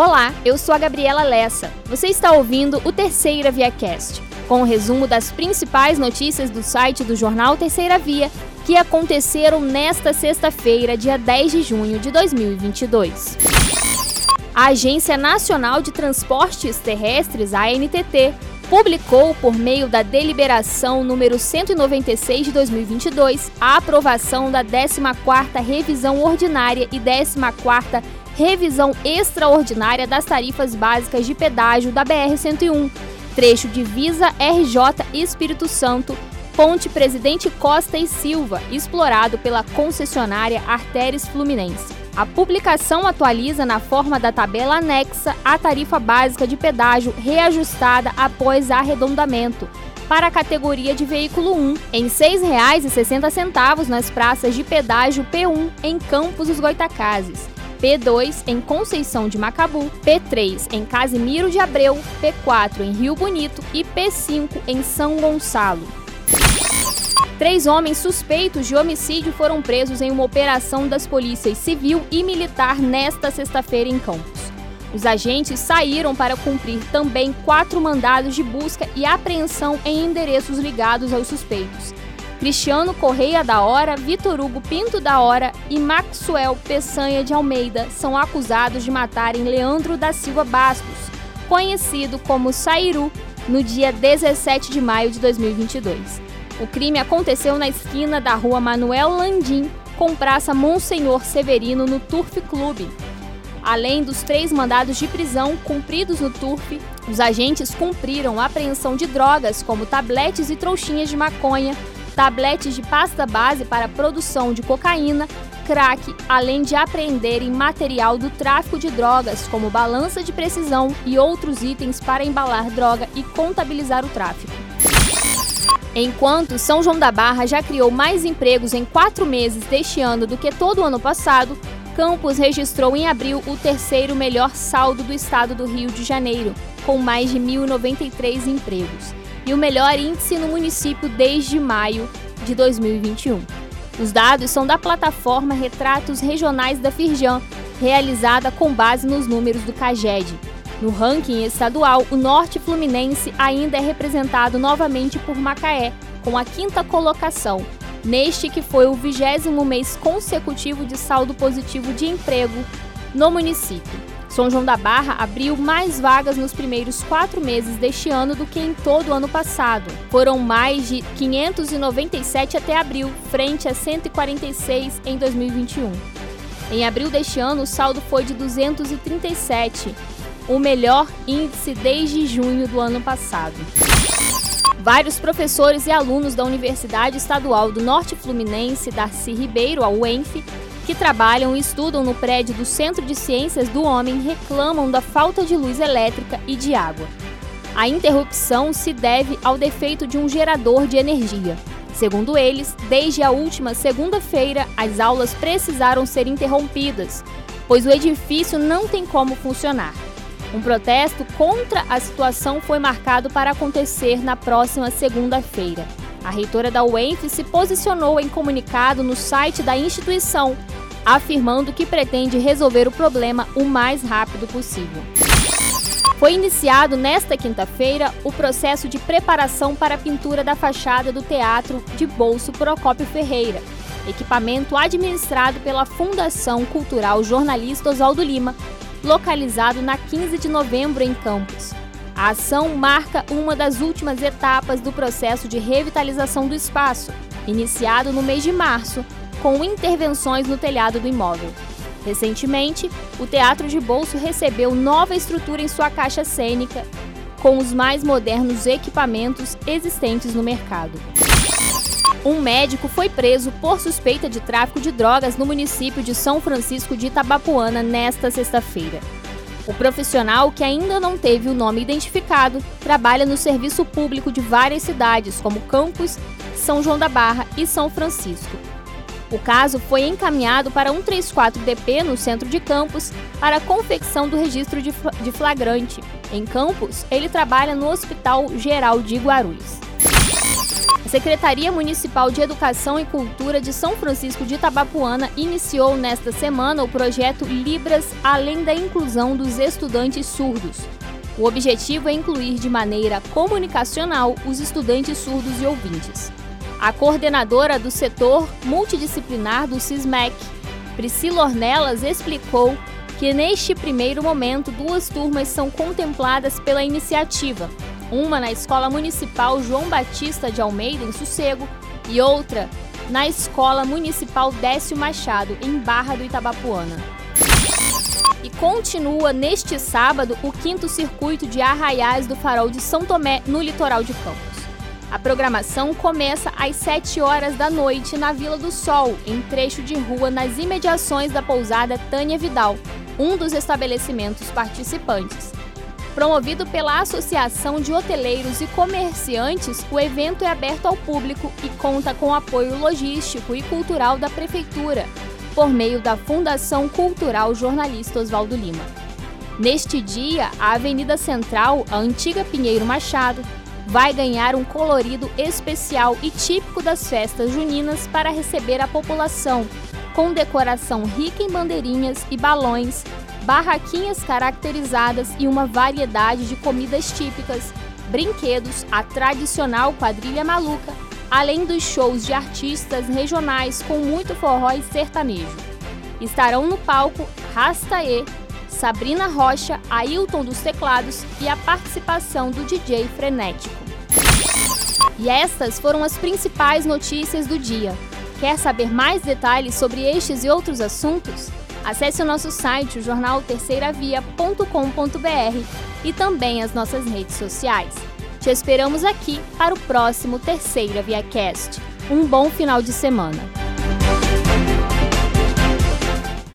Olá, eu sou a Gabriela Lessa. Você está ouvindo o Terceira Via Cast, com o um resumo das principais notícias do site do jornal Terceira Via, que aconteceram nesta sexta-feira, dia 10 de junho de 2022. A Agência Nacional de Transportes Terrestres, ANTT, publicou, por meio da deliberação número 196 de 2022, a aprovação da 14ª revisão ordinária e 14ª revisão extraordinária das tarifas básicas de pedágio da BR-101, trecho divisa RJ Espírito Santo, Ponte Presidente Costa e Silva, explorado pela concessionária Artéres Fluminense. A publicação atualiza na forma da tabela anexa a tarifa básica de pedágio reajustada após arredondamento para a categoria de veículo 1 em R$ 6,60 nas praças de pedágio P1 em Campos dos Goitacazes P2 em Conceição de Macabu, P3 em Casimiro de Abreu, P4 em Rio Bonito e P5 em São Gonçalo. Três homens suspeitos de homicídio foram presos em uma operação das polícias civil e militar nesta sexta-feira em Campos. Os agentes saíram para cumprir também quatro mandados de busca e apreensão em endereços ligados aos suspeitos, Cristiano Correia da Hora, Vitor Hugo Pinto da Hora e Maxwell Peçanha de Almeida são acusados de matarem Leandro da Silva Bastos, conhecido como Sairu, no dia 17 de maio de 2022. O crime aconteceu na esquina da rua Manuel Landim com Praça Monsenhor Severino no Turf Clube. Além dos três mandados de prisão cumpridos no Turf, os agentes cumpriram a apreensão de drogas como tabletes e trouxinhas de maconha, tabletes de pasta base para produção de cocaína, crack, além de apreenderem material do tráfico de drogas, como balança de precisão e outros itens para embalar droga e contabilizar o tráfico. Enquanto São João da Barra já criou mais empregos em quatro meses deste ano do que todo o ano passado, Campos registrou em abril o terceiro melhor saldo do estado do Rio de Janeiro, com mais de 1.093 empregos e o melhor índice no município desde maio de 2021. Os dados são da plataforma Retratos Regionais da Firjan, realizada com base nos números do CAGED. No ranking estadual, o Norte Fluminense ainda é representado novamente por Macaé, com a quinta colocação, neste que foi o vigésimo mês consecutivo de saldo positivo de emprego no município. São João da Barra abriu mais vagas nos primeiros quatro meses deste ano do que em todo o ano passado. Foram mais de 597 até abril, frente a 146 em 2021. Em abril deste ano, o saldo foi de 237, o melhor índice desde junho do ano passado. Vários professores e alunos da Universidade Estadual do Norte Fluminense, Darcy Ribeiro, a UENF, que trabalham e estudam no prédio do Centro de Ciências do Homem reclamam da falta de luz elétrica e de água. A interrupção se deve ao defeito de um gerador de energia. Segundo eles, desde a última segunda-feira, as aulas precisaram ser interrompidas, pois o edifício não tem como funcionar. Um protesto contra a situação foi marcado para acontecer na próxima segunda-feira. A reitora da UENF se posicionou em comunicado no site da instituição afirmando que pretende resolver o problema o mais rápido possível. Foi iniciado nesta quinta-feira o processo de preparação para a pintura da fachada do Teatro de Bolso Procópio Ferreira, equipamento administrado pela Fundação Cultural Jornalista Oswaldo Lima, localizado na 15 de novembro em Campos. A ação marca uma das últimas etapas do processo de revitalização do espaço, iniciado no mês de março, com intervenções no telhado do imóvel. Recentemente, o Teatro de Bolso recebeu nova estrutura em sua caixa cênica, com os mais modernos equipamentos existentes no mercado. Um médico foi preso por suspeita de tráfico de drogas no município de São Francisco de Itabapuana nesta sexta-feira. O profissional, que ainda não teve o nome identificado, trabalha no serviço público de várias cidades, como Campos, São João da Barra e São Francisco. O caso foi encaminhado para 134DP no centro de Campos para a confecção do registro de flagrante. Em Campos, ele trabalha no Hospital Geral de Guarulhos. A Secretaria Municipal de Educação e Cultura de São Francisco de Itabapuana iniciou nesta semana o projeto Libras Além da Inclusão dos Estudantes Surdos. O objetivo é incluir de maneira comunicacional os estudantes surdos e ouvintes. A coordenadora do setor multidisciplinar do CISMEC, Priscila Ornelas, explicou que neste primeiro momento duas turmas são contempladas pela iniciativa, uma na Escola Municipal João Batista de Almeida, em Sossego, e outra na Escola Municipal Décio Machado, em Barra do Itabapuana. E continua neste sábado o quinto circuito de arraiais do Farol de São Tomé, no litoral de Campos. A programação começa às 7 horas da noite na Vila do Sol, em trecho de rua nas imediações da pousada Tânia Vidal, um dos estabelecimentos participantes. Promovido pela Associação de Hoteleiros e Comerciantes, o evento é aberto ao público e conta com apoio logístico e cultural da Prefeitura, por meio da Fundação Cultural Jornalista Oswaldo Lima. Neste dia, a Avenida Central, a antiga Pinheiro Machado, vai ganhar um colorido especial e típico das festas juninas para receber a população, com decoração rica em bandeirinhas e balões barraquinhas caracterizadas e uma variedade de comidas típicas, brinquedos, a tradicional quadrilha maluca, além dos shows de artistas regionais com muito forró e sertanejo. Estarão no palco Rastaê, Sabrina Rocha, Ailton dos teclados e a participação do DJ Frenético. E estas foram as principais notícias do dia. Quer saber mais detalhes sobre estes e outros assuntos? Acesse o nosso site, o jornal terceiravia.com.br e também as nossas redes sociais. Te esperamos aqui para o próximo Terceira Via Cast. Um bom final de semana.